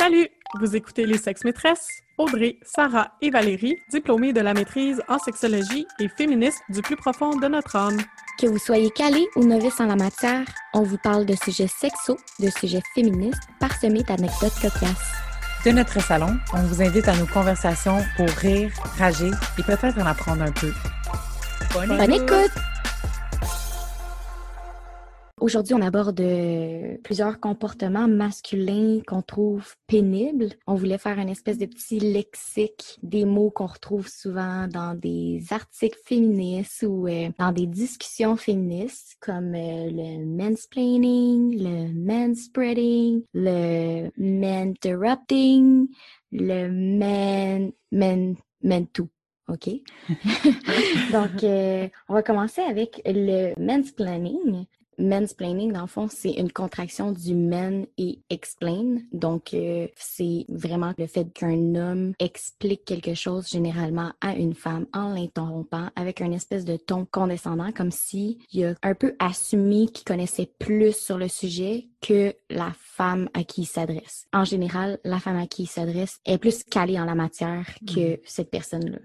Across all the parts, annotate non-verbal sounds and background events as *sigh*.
Salut! Vous écoutez Les Sexes Maîtresses, Audrey, Sarah et Valérie, diplômées de la maîtrise en sexologie et féministes du plus profond de notre âme. Que vous soyez calé ou novice en la matière, on vous parle de sujets sexos, de sujets féministes, parsemés d'anecdotes cocasses. De notre salon, on vous invite à nos conversations pour rire, rager et peut-être en apprendre un peu. Bonne, écoute! Aujourd'hui, on aborde euh, plusieurs comportements masculins qu'on trouve pénibles. On voulait faire une espèce de petit lexique des mots qu'on retrouve souvent dans des articles féministes ou euh, dans des discussions féministes comme euh, le mansplaining, le manspreading, le menterrupting, le man, man, man tout. OK? *laughs* *laughs* Donc, on va commencer avec le mansplaining mansplaining, dans le fond, c'est une contraction du men et explain. Donc, euh, c'est vraiment le fait qu'un homme explique quelque chose généralement à une femme en l'interrompant avec un espèce de ton condescendant, comme si il a un peu assumé qu'il connaissait plus sur le sujet que la femme à qui il s'adresse. En général, la femme à qui il s'adresse est plus calée en la matière que mm. cette personne-là.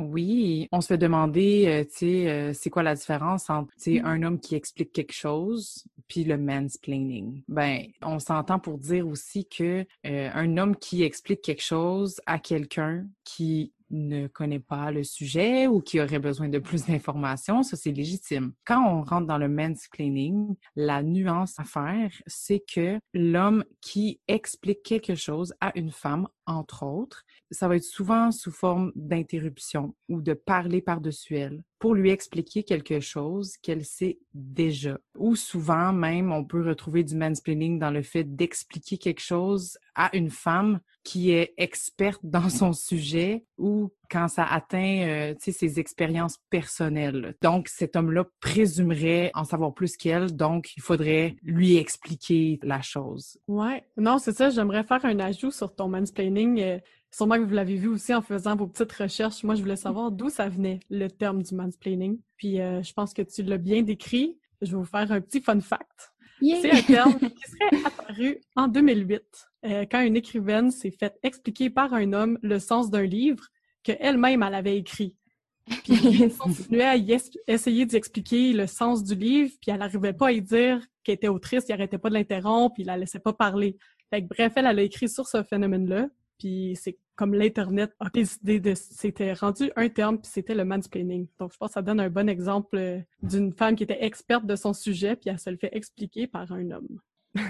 Oui, on se fait demander, euh, tu sais, euh, c'est quoi la différence entre, tu sais, mmh. un homme qui explique quelque chose puis le mansplaining. Ben, on s'entend pour dire aussi que euh, un homme qui explique quelque chose à quelqu'un qui ne connaît pas le sujet ou qui aurait besoin de plus *laughs* d'informations, ça c'est légitime. Quand on rentre dans le mansplaining, la nuance à faire, c'est que l'homme qui explique quelque chose à une femme, entre autres, ça va être souvent sous forme d'interruption ou de parler par-dessus elle pour lui expliquer quelque chose qu'elle sait déjà. Ou souvent même, on peut retrouver du mansplaining dans le fait d'expliquer quelque chose à une femme qui est experte dans son sujet ou quand ça atteint euh, ses expériences personnelles. Donc, cet homme-là présumerait en savoir plus qu'elle, donc il faudrait lui expliquer la chose. Ouais, non, c'est ça, j'aimerais faire un ajout sur ton mansplaining. Euh, Sûrement que vous l'avez vu aussi en faisant vos petites recherches. Moi, je voulais savoir d'où ça venait, le terme du mansplaining. Puis, euh, je pense que tu l'as bien décrit. Je vais vous faire un petit fun fact. C'est un terme qui serait apparu en 2008, euh, quand une écrivaine s'est faite expliquer par un homme le sens d'un livre qu'elle-même elle avait écrit. *laughs* Puis elle continuait à essayer d'y expliquer le sens du livre, puis elle n'arrivait pas à y dire qu'elle était autrice, il arrêtait pas de l'interrompre, puis il la laissait pas parler. Fait que, bref, elle, elle a écrit sur ce phénomène-là, puis c'est comme l'Internet a décidé de... C'était rendu un terme, puis c'était le mansplaining. Donc, je pense que ça donne un bon exemple d'une femme qui était experte de son sujet, puis elle se le fait expliquer par un homme.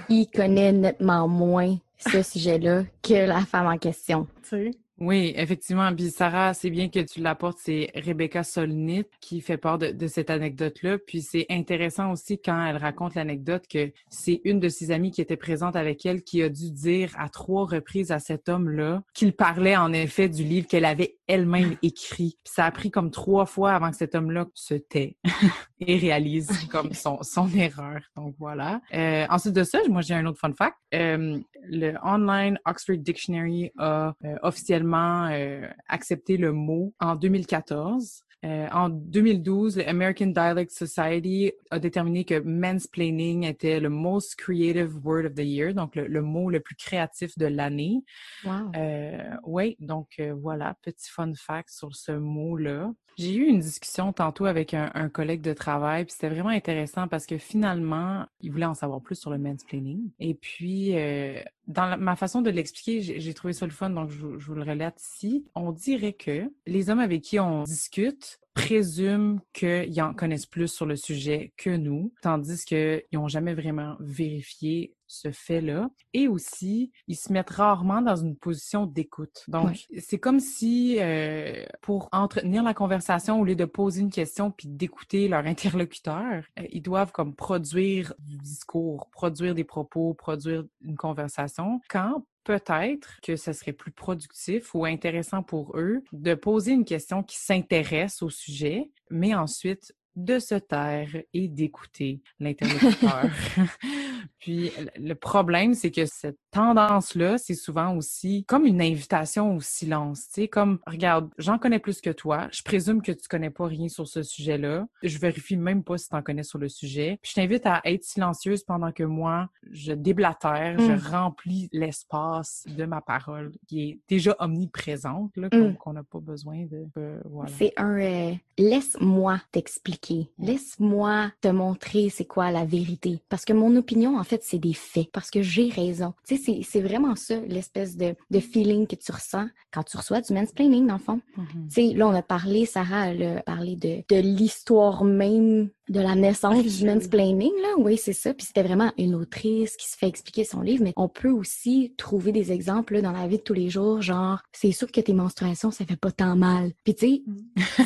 Il connaît nettement moins ce sujet-là que la femme en question. Tu sais? Oui, effectivement. Puis Sarah, c'est bien que tu l'apportes, c'est Rebecca Solnit qui fait part de, cette anecdote-là. Puis c'est intéressant aussi quand elle raconte l'anecdote que c'est une de ses amies qui était présente avec elle qui a dû dire à trois reprises à cet homme-là qu'il parlait en effet du livre qu'elle avait elle-même écrit. Puis ça a pris comme trois fois avant que cet homme-là se tait *laughs* et réalise comme son, son erreur. Donc voilà. Euh, ensuite de ça, moi j'ai un autre fun fact. Euh, le Online Oxford Dictionary a euh, officiellement euh, accepté le mot en 2014. Euh, en 2012, le American Dialect Society a déterminé que mansplaining était le most creative word of the year, donc le, mot le plus créatif de l'année. Wow. Euh, oui, donc euh, voilà, petit fun fact sur ce mot-là. J'ai eu une discussion tantôt avec un, un collègue de travail, puis c'était vraiment intéressant parce que finalement, il voulait en savoir plus sur le mansplaining. Et puis, dans ma façon de l'expliquer, j'ai trouvé ça le fun, donc je, je vous le relate ici. On dirait que les hommes avec qui on discute présument qu'ils en connaissent plus sur le sujet que nous, tandis qu'ils n'ont jamais vraiment vérifié ce fait-là. Et aussi, ils se mettent rarement dans une position d'écoute. Donc, c'est comme si, euh, pour entretenir la conversation, au lieu de poser une question puis d'écouter leur *laughs* interlocuteur, euh, ils doivent comme produire du discours, produire des propos, produire une conversation. Quand peut-être que ce serait plus productif ou intéressant pour eux de poser une question qui s'intéresse au sujet, mais ensuite de se taire et d'écouter l'interlocuteur. *laughs* Puis le problème, c'est que cette tendance-là, c'est souvent aussi comme une invitation au silence. Tu sais, comme, regarde, j'en connais plus que toi. Je présume que tu connais pas rien sur ce sujet-là. Je vérifie même pas si tu en connais sur le sujet. Puis je t'invite à être silencieuse pendant que moi, je déblatère, je Mm. remplis l'espace de ma parole qui est déjà omniprésente, là, Mm. qu'on n'a pas besoin de... euh, voilà. C'est un euh, laisse-moi t'expliquer. Mm. Laisse-moi te montrer c'est quoi la vérité. Parce que mon opinion, en fait, c'est des faits. Parce que j'ai raison. Tu sais, c'est- vraiment ça, l'espèce de, de feeling que tu ressens quand tu reçois du mansplaining, dans le fond. Mhm. Tu sais, là, on a parlé, Sarah, elle a parlé de, de l'histoire même de la naissance du mansplaining, là. Oui, c'est ça. Puis c'était vraiment une autrice qui se fait expliquer son livre, mais on peut aussi trouver des exemples là, dans la vie de tous les jours, genre, c'est sûr que tes menstruations, ça fait pas tant mal. Puis tu sais,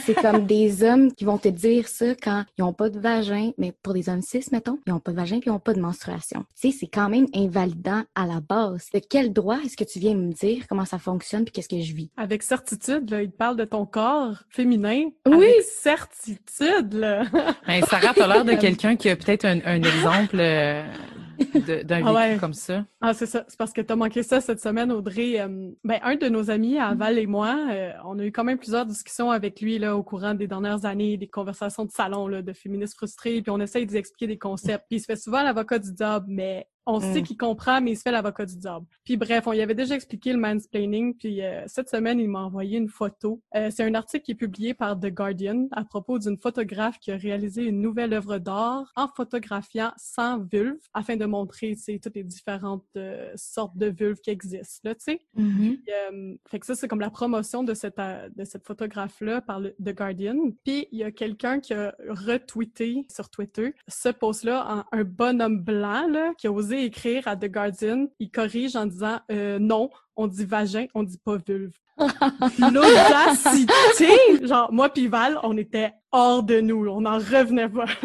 c'est comme *laughs* des hommes qui vont te dire ça quand ils ont pas de vagin, mais pour des hommes cis, mettons, ils ont pas de vagin puis ils ont pas de menstruation. Tu sais, c'est quand même invalidant à la base. De quel droit est-ce que tu viens me dire comment ça fonctionne puis qu'est-ce que je vis? Avec certitude, là, il te parle de ton corps féminin. Oui. Avec certitude, là. Ben, Sarah, t'as l'air de *laughs* quelqu'un qui a peut-être un, un exemple euh, d'un Ah ouais. comme ça. Ah, c'est ça. C'est parce que t'as manqué ça cette semaine, Audrey. Euh, ben, un de nos amis, à Val et moi, euh, on a eu quand même plusieurs discussions avec lui là, au courant des dernières années, des conversations de salon là, de féministes frustrés, puis on essaye d'expliquer des concepts. Puis il se fait souvent l'avocat du diable, mais on sait Mm. qu'il comprend, mais il se fait l'avocat du diable. Puis bref, on y avait déjà expliqué le mansplaining, puis euh, cette semaine, il m'a envoyé une photo. Euh, c'est un article qui est publié par The Guardian à propos d'une photographe qui a réalisé une nouvelle œuvre d'art en photographiant sans vulve afin de montrer tu toutes les différentes euh, sortes de vulves qui existent. Là, tu sais. Mm-hmm. Euh, fait que ça, c'est comme la promotion de cette, de cette photographe-là par le, The Guardian. Puis, il y a quelqu'un qui a retweeté sur Twitter ce post-là en un bonhomme blanc là, qui a osé écrire à The Guardian. Il corrige en disant euh, non, on dit vagin, on dit pas vulve. L'audacité! Genre, moi pis Val, on était hors de nous. On n'en revenait pas. *laughs*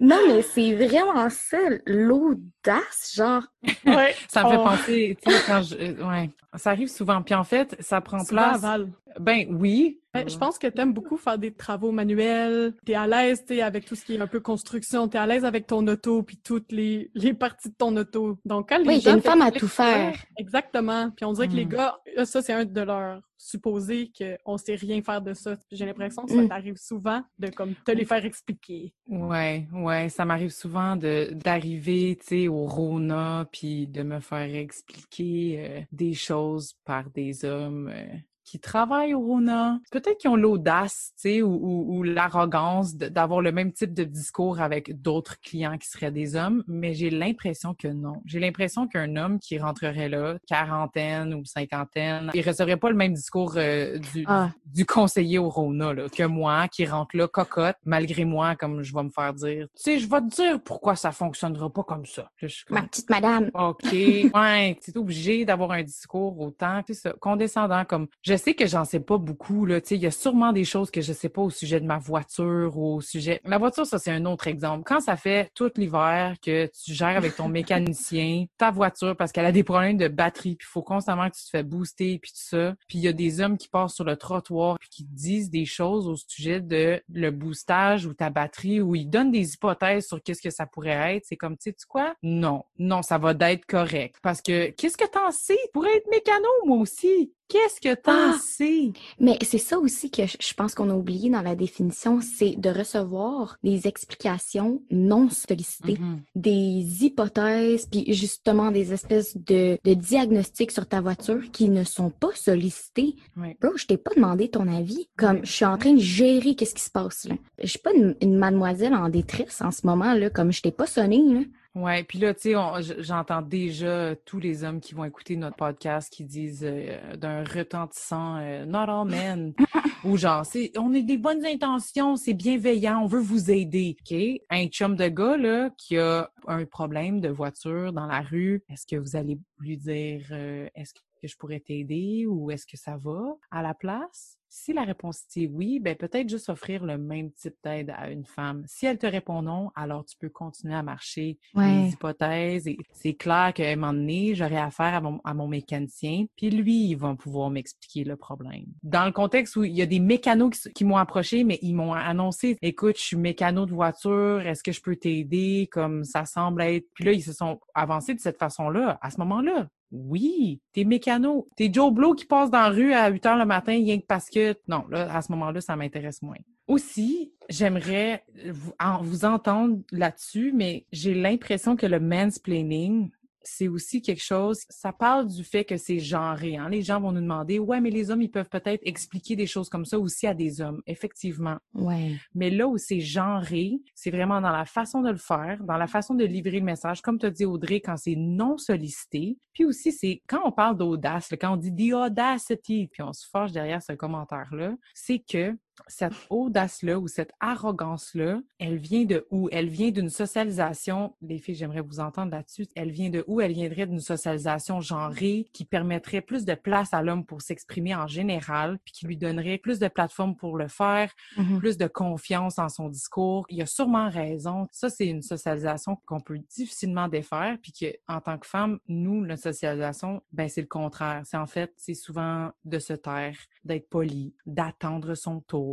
Non, mais c'est vraiment ça, l'audace, genre. ouais. Ça me fait on- penser, tu sais, quand je... Ouais, ça arrive souvent. Puis en fait, ça prend Souvent place... Val. Ben oui. Ben, je pense que t'aimes beaucoup faire des travaux manuels. T'es à l'aise, t'es avec tout ce qui est un peu construction. T'es à l'aise avec ton auto puis toutes les, les parties de ton auto. Donc, quand les Oui, gens t'es une femme à tout faire. Exactement. Puis on dirait que les Mm. gars, ça, c'est un de leurs supposés qu'on sait rien faire de ça. J'ai l'impression que ça Mm. t'arrive souvent de comme te les faire expliquer. Ouais, ouais, ça m'arrive souvent de d'arriver, tu sais, au Rona, puis de me faire expliquer euh, des choses par des hommes euh, qui travaillent au Rona? Peut-être qu'ils ont l'audace, tu sais, ou, ou, ou l'arrogance d'avoir le même type de discours avec d'autres clients qui seraient des hommes, mais j'ai l'impression que non. J'ai l'impression qu'un homme qui rentrerait là, quarantaine ou cinquantaine, il recevrait pas le même discours euh, du, Ah. du conseiller au Rona là, que moi, qui rentre là cocotte, malgré moi, comme je vais me faire dire. Tu sais, je vais te dire pourquoi ça fonctionnera pas comme ça. Là, je Ma petite madame. OK, *laughs* ouais, c'est obligé d'avoir un discours autant, tu sais, ça, condescendant comme, je sais que j'en sais pas beaucoup, là, tu sais, il y a sûrement des choses que je sais pas au sujet de ma voiture ou au sujet, la voiture, ça, c'est un autre exemple. Quand ça fait tout l'hiver que tu gères avec ton *laughs* mécanicien ta voiture parce qu'elle a des problèmes de batterie, puis il faut constamment que tu te fais booster, puis tout ça, puis il y a des hommes qui passent sur le trottoir puis qui disent des choses au sujet de le boostage ou ta batterie, ou ils donnent des hypothèses sur qu'est-ce que ça pourrait être, c'est comme, tu sais, tu quoi? Non, non, ça va d'être correct. Parce que, qu'est-ce que t'en sais? Je pourrais être mécano, moi aussi. Qu'est-ce que t'en Ah! sais? Mais c'est ça aussi que je pense qu'on a oublié dans la définition, c'est de recevoir des explications non sollicitées, Mhm. des hypothèses, puis justement des espèces de, de diagnostics sur ta voiture qui ne sont pas sollicités. Bro, je t'ai pas demandé ton avis. Comme je suis en train de gérer qu'est-ce qui se passe là. Je suis pas une, une mademoiselle en détresse en ce moment là, comme je t'ai pas sonné là. Ouais, puis là, tu sais, j'entends déjà tous les hommes qui vont écouter notre podcast qui disent euh, d'un retentissant euh, Not all men *laughs* ou genre c'est on a des bonnes intentions, c'est bienveillant, on veut vous aider. OK, un chum de gars là qui a un problème de voiture dans la rue, est-ce que vous allez lui dire euh, est-ce que je pourrais t'aider ou est-ce que ça va? À la place? Si la réponse est oui, ben peut-être juste offrir le même type d'aide à une femme. Si elle te répond non, alors tu peux continuer à marcher les hypothèses. Et c'est clair qu'à un moment donné, j'aurai affaire à mon, à mon mécanicien, puis lui, il va pouvoir m'expliquer le problème. Dans le contexte où il y a des mécanos qui, m'ont approché, mais ils m'ont annoncé, écoute, je suis mécano de voiture, est-ce que je peux t'aider? Comme ça semble être. Puis là, ils se sont avancés de cette façon-là. À ce moment-là, oui, t'es mécano. T'es Joe Blow qui passe dans la rue à 8 heures le matin rien que parce que... Non, là, à ce moment-là, ça m'intéresse moins. Aussi, j'aimerais vous, entendre là-dessus, mais j'ai l'impression que le mansplaining, c'est aussi quelque chose, ça parle du fait que c'est genré. Hein? Les gens vont nous demander, ouais, mais les hommes, ils peuvent peut-être expliquer des choses comme ça aussi à des hommes. Effectivement. Ouais. Mais là où c'est genré, c'est vraiment dans la façon de le faire, dans la façon de livrer le message, comme tu as dit Audrey, quand c'est non sollicité. Puis aussi, c'est quand on parle d'audace, quand on dit the audacity, puis on se forge derrière ce commentaire-là, c'est que cette audace-là ou cette arrogance-là, elle vient de où? Elle vient d'une socialisation, les filles, j'aimerais vous entendre là-dessus, elle vient de où? Elle viendrait d'une socialisation genrée qui permettrait plus de place à l'homme pour s'exprimer en général, puis qui lui donnerait plus de plateformes pour le faire, mm-hmm. plus de confiance en son discours. Il y a sûrement raison. Ça, c'est une socialisation qu'on peut difficilement défaire, puis que en tant que femme, nous, notre socialisation, ben c'est le contraire. C'est en fait, c'est souvent de se taire, d'être poli, d'attendre son tour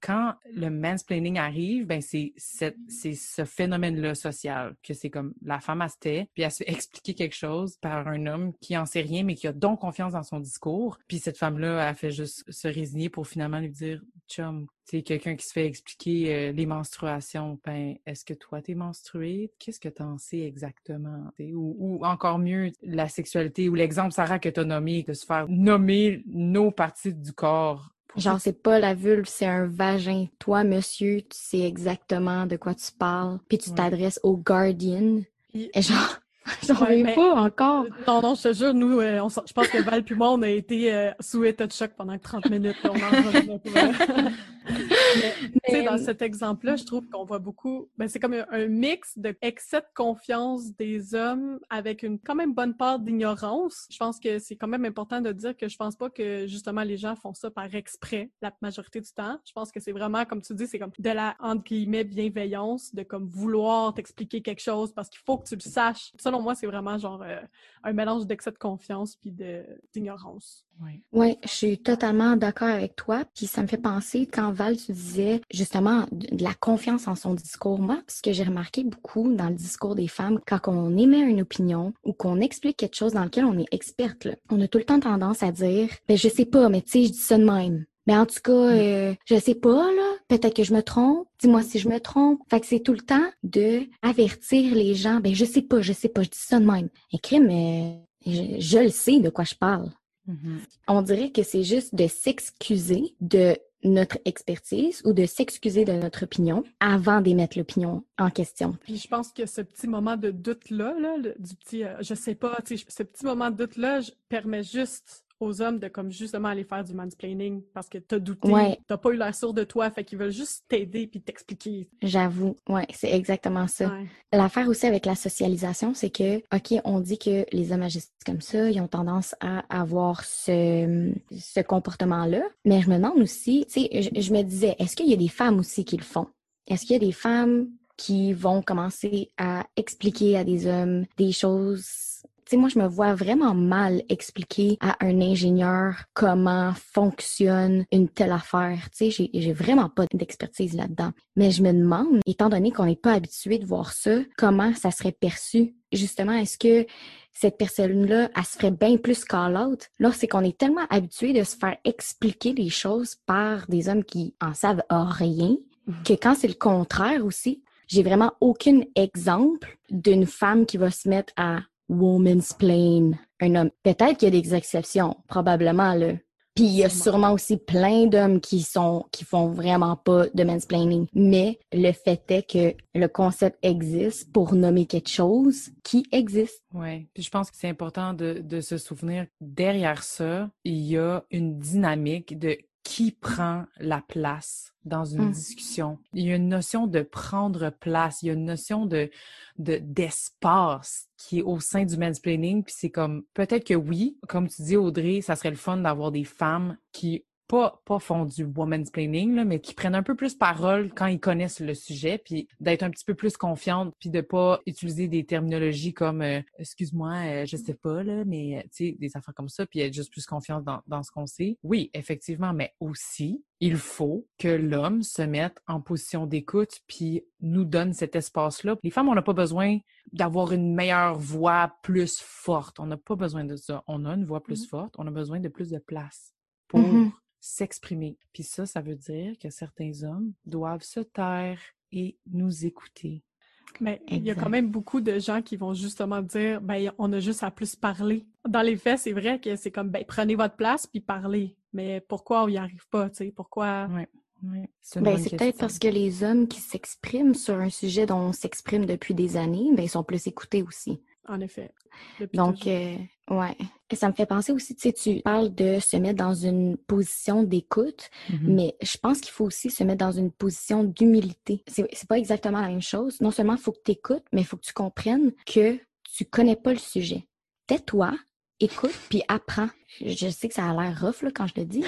quand le mansplaining arrive, ben c'est ce phénomène-là social que c'est comme la femme a puis elle se fait expliquer quelque chose par un homme qui en sait rien mais qui a donc confiance dans son discours, puis cette femme-là a fait juste se résigner pour finalement lui dire chum, c'est quelqu'un qui se fait expliquer euh, les menstruations. Ben, est-ce que toi, t'es menstruée? Qu'est-ce que t'en sais exactement? Ou, ou, encore mieux, la sexualité ou l'exemple, Sarah, que t'as nommé, de se faire nommer nos parties du corps Genre, c'est pas la vulve, c'est un vagin. Toi, monsieur, tu sais exactement de quoi tu parles. Puis tu t'adresses au Guardian. Et genre, *laughs* j'en ouais, pas encore. Non, non, je te jure, nous, euh, on, je pense que Val puis moi, on a été euh, sous état de choc pendant 30 minutes. on en *laughs* mais, dans cet exemple-là, je trouve qu'on voit beaucoup, ben, c'est comme un, mix de excès de confiance des hommes avec une quand même bonne part d'ignorance. Je pense que c'est quand même important de dire que je pense pas que justement les gens font ça par exprès la majorité du temps. Je pense que c'est vraiment, comme tu dis, c'est comme de la, entre guillemets, bienveillance, de comme vouloir t'expliquer quelque chose parce qu'il faut que tu le saches. Selon moi, c'est vraiment genre euh, un mélange d'excès de confiance puis d'ignorance. Oui. oui, je suis totalement d'accord avec toi. Puis ça me fait penser quand Val, tu disais justement de la confiance en son discours. Moi, ce que j'ai remarqué beaucoup dans le discours des femmes, quand on émet une opinion ou qu'on explique quelque chose dans lequel on est experte, on a tout le temps tendance à dire, ben je sais pas, mais tu sais, je dis ça de même. Mais en tout cas, mm. euh, je sais pas, là. Peut-être que je me trompe. Dis-moi si je me trompe. Fait que c'est tout le temps de avertir les gens. Ben, je sais pas, je sais pas, je dis ça de même. Écrit, mais je le sais de quoi je parle. Mm-hmm. On dirait que c'est juste de s'excuser de notre expertise ou de s'excuser de notre opinion avant d'émettre l'opinion en question. Puis je pense que ce petit moment de doute-là, là, du petit euh, je sais pas, ce petit moment de doute-là permet juste aux hommes de comme justement aller faire du mansplaining parce que t'as douté, t'as pas eu la sourde de toi, fait qu'ils veulent juste t'aider puis t'expliquer. J'avoue, ouais, c'est exactement ça. L'affaire aussi avec la socialisation, c'est que, ok, on dit que les hommes agissent comme ça, ils ont tendance à avoir ce, ce comportement-là, mais je me demande aussi, tu sais, je, je me disais, est-ce qu'il y a des femmes aussi qui le font? Est-ce qu'il y a des femmes qui vont commencer à expliquer à des hommes des choses sais, moi, je me vois vraiment mal expliquer à un ingénieur comment fonctionne une telle affaire. Tu sais, j'ai vraiment pas d'expertise là-dedans. Mais je me demande, étant donné qu'on n'est pas habitué de voir ça, comment ça serait perçu? Justement, est-ce que cette personne-là, elle se ferait bien plus call-out. Là, c'est qu'on est tellement habitué de se faire expliquer les choses par des hommes qui en savent rien, mm-hmm. que quand c'est le contraire aussi, j'ai vraiment aucun exemple d'une femme qui va se mettre à woman's plane, un homme. Peut-être qu'il y a des exceptions, probablement, là. Puis il y a sûrement aussi plein d'hommes qui sont qui font vraiment pas de mansplaining. Mais le fait est que le concept existe pour nommer quelque chose qui existe. Oui. Puis je pense que c'est important de, de se souvenir derrière ça, il y a une dynamique de qui prend la place dans une Mm. discussion. Il y a une notion de prendre place, il y a une notion de de- d'espace qui est au sein du mansplaining. Puis c'est comme, peut-être que oui, comme tu dis Audrey, ça serait le fun d'avoir des femmes qui pas, pas font du woman's planning, là, mais qui prennent un peu plus parole quand ils connaissent le sujet, puis d'être un petit peu plus confiante, puis de pas utiliser des terminologies comme euh, excuse-moi, euh, je sais pas, là, mais euh, tu sais, des affaires comme ça, puis être juste plus confiante dans, dans ce qu'on sait. Oui, effectivement, mais aussi, il faut que l'homme se mette en position d'écoute, puis nous donne cet espace-là. Les femmes, on n'a pas besoin d'avoir une meilleure voix plus forte. On n'a pas besoin de ça. On a une voix plus Mhm. forte. On a besoin de plus de place pour Mhm. S'exprimer. Puis ça, ça veut dire que certains hommes doivent se taire et nous écouter. Mais il y a quand même beaucoup de gens qui vont justement dire ben on a juste à plus parler. Dans les faits, c'est vrai que c'est comme ben prenez votre place puis parlez. Mais pourquoi on n'y arrive pas, tu sais? Pourquoi Ouais, ouais. C'est une Ben, c'est peut-être parce que les hommes qui s'expriment sur un sujet dont on s'exprime depuis des années, ben, ils sont plus écoutés aussi. En effet. depuis Donc, euh, ouais. Et ça me fait penser aussi, tu sais, tu parles de se mettre dans une position d'écoute, Mhm. mais je pense qu'il faut aussi se mettre dans une position d'humilité. C'est c'est pas exactement la même chose. Non seulement il faut que tu écoutes, mais il faut que tu comprennes que tu connais pas le sujet. Tais-toi, écoute, puis apprends. Je je sais que ça a l'air rough là, quand je le dis,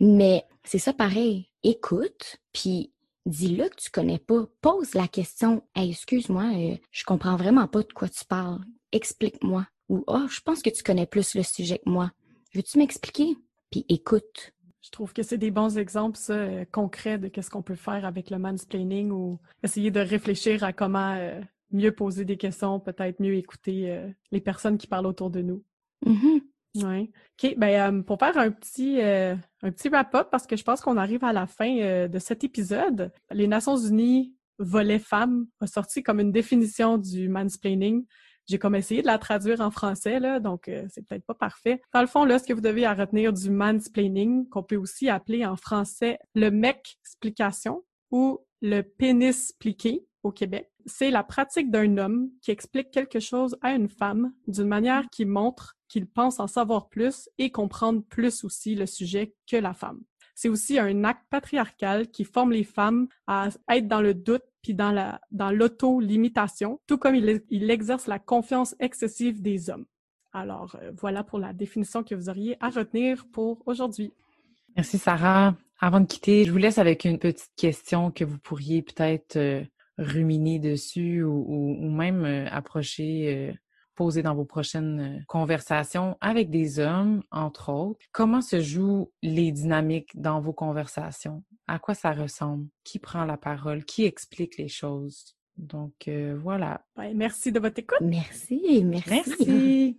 mais c'est ça pareil. Écoute, puis dis-le que tu connais pas. Pose la question. Hey, excuse-moi, euh, je comprends vraiment pas de quoi tu parles. Explique-moi. Ou oh, je pense que tu connais plus le sujet que moi. Veux-tu m'expliquer? Puis écoute. Je trouve que c'est des bons exemples, ça, euh, concrets de qu'est-ce qu'on peut faire avec le mansplaining ou essayer de réfléchir à comment euh, mieux poser des questions, peut-être mieux écouter euh, les personnes qui parlent autour de nous. Mhm. Ouais. OK, ben euh, pour faire un petit euh, un petit wrap-up, parce que je pense qu'on arrive à la fin euh, de cet épisode, les Nations Unies volet femmes a sorti comme une définition du mansplaining. J'ai comme essayé de la traduire en français, là, donc euh, c'est peut-être pas parfait. Dans le fond, là, ce que vous devez retenir du mansplaining, qu'on peut aussi appeler en français le mec explication ou le pénis pliqué au Québec, c'est la pratique d'un homme qui explique quelque chose à une femme d'une manière qui montre qu'il pense en savoir plus et comprendre plus aussi le sujet que la femme. C'est aussi un acte patriarcal qui forme les femmes à être dans le doute puis dans la dans l'auto-limitation, tout comme il, exerce la confiance excessive des hommes. Alors euh, voilà pour la définition que vous auriez à retenir pour aujourd'hui. Merci Sarah. Avant de quitter, je vous laisse avec une petite question que vous pourriez peut-être euh, ruminer dessus ou, ou- ou même euh, approcher, euh, poser dans vos prochaines euh, conversations avec des hommes, entre autres. Comment se jouent les dynamiques dans vos conversations? À quoi ça ressemble? Qui prend la parole? Qui explique les choses? Donc euh, voilà. Ben, merci de votre écoute. Merci, merci. Merci.